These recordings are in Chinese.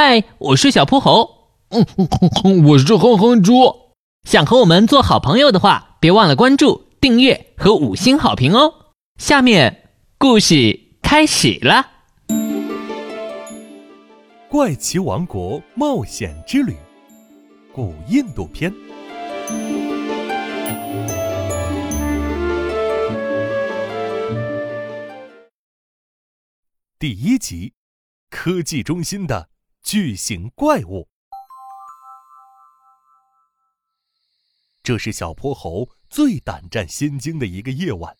嗨，我是小泼猴。嗯，我是哼哼猪。想和我们做好朋友的话，别忘了关注、订阅和五星好评哦。下面故事开始了，《怪奇王国冒险之旅》古印度篇第一集：科技中心的。巨型怪物，这是小泼猴最胆战心惊的一个夜晚。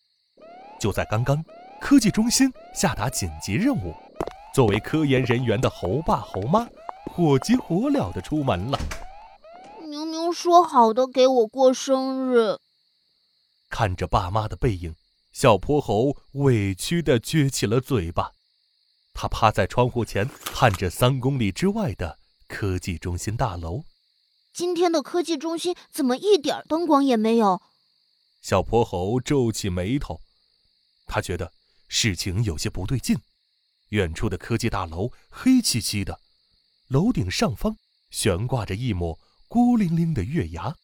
就在刚刚，科技中心下达紧急任务，作为科研人员的猴爸猴妈火急火燎的出门了。明明说好的给我过生日，看着爸妈的背影，小泼猴委屈的撅起了嘴巴。他趴在窗户前，看着三公里之外的科技中心大楼。今天的科技中心怎么一点灯光也没有？小泼猴皱起眉头，他觉得事情有些不对劲。远处的科技大楼黑漆漆的，楼顶上方悬挂着一抹孤零零的月牙。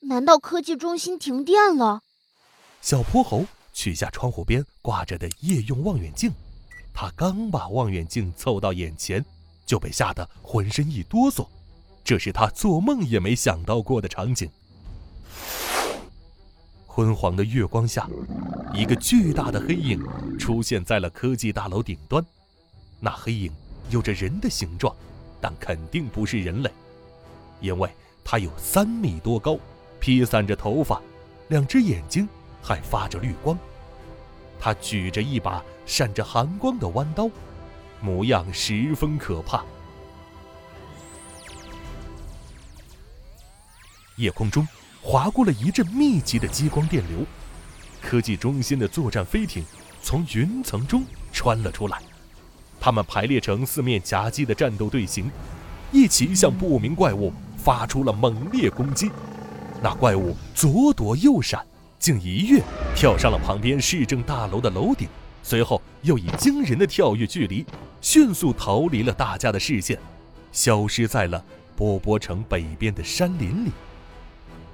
难道科技中心停电了？小泼猴取下窗户边挂着的夜用望远镜。他刚把望远镜凑到眼前，就被吓得浑身一哆嗦。这是他做梦也没想到过的场景。昏黄的月光下，一个巨大的黑影出现在了科技大楼顶端。那黑影有着人的形状，但肯定不是人类，因为它有三米多高，披散着头发，两只眼睛还发着绿光。他举着一把闪着寒光的弯刀，模样十分可怕。夜空中划过了一阵密集的激光电流，科技中心的作战飞艇从云层中穿了出来，他们排列成四面夹击的战斗队形，一起向不明怪物发出了猛烈攻击。那怪物左躲右闪。竟一跃跳上了旁边市政大楼的楼顶，随后又以惊人的跳跃距离，迅速逃离了大家的视线，消失在了波波城北边的山林里。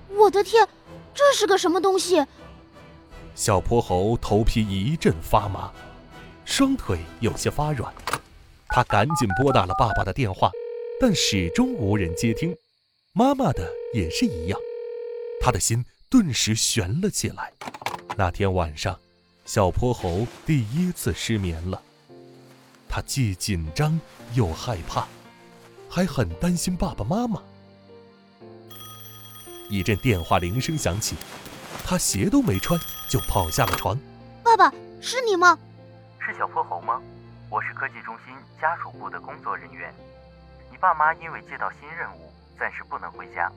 我的天，这是个什么东西？小泼猴头皮一阵发麻，双腿有些发软，他赶紧拨打了爸爸的电话，但始终无人接听，妈妈的也是一样，他的心。顿时悬了起来。那天晚上，小泼猴第一次失眠了。他既紧张又害怕，还很担心爸爸妈妈。一阵电话铃声响起，他鞋都没穿就跑下了床。爸爸，是你吗？是小泼猴吗？我是科技中心家属部的工作人员。你爸妈因为接到新任务，暂时不能回家。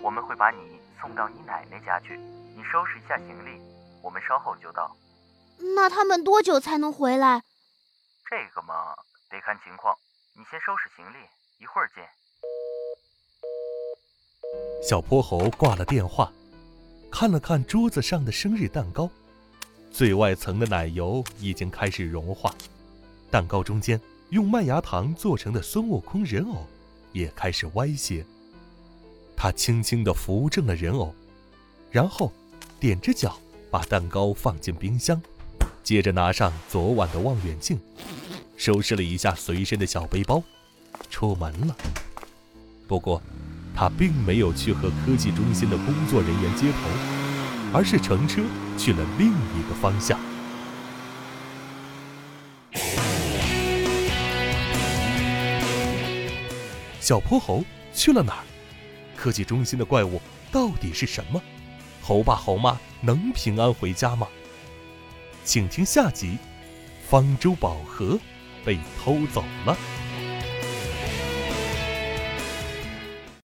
我们会把你送到你奶奶家去，你收拾一下行李，我们稍后就到。那他们多久才能回来？这个嘛，得看情况。你先收拾行李，一会儿见。小泼猴挂了电话，看了看桌子上的生日蛋糕，最外层的奶油已经开始融化，蛋糕中间用麦芽糖做成的孙悟空人偶也开始歪斜。他轻轻地扶正了人偶，然后踮着脚把蛋糕放进冰箱，接着拿上昨晚的望远镜，收拾了一下随身的小背包，出门了。不过，他并没有去和科技中心的工作人员接头，而是乘车去了另一个方向。小泼猴去了哪儿？科技中心的怪物到底是什么？猴爸猴妈能平安回家吗？请听下集：方舟宝盒被偷走了。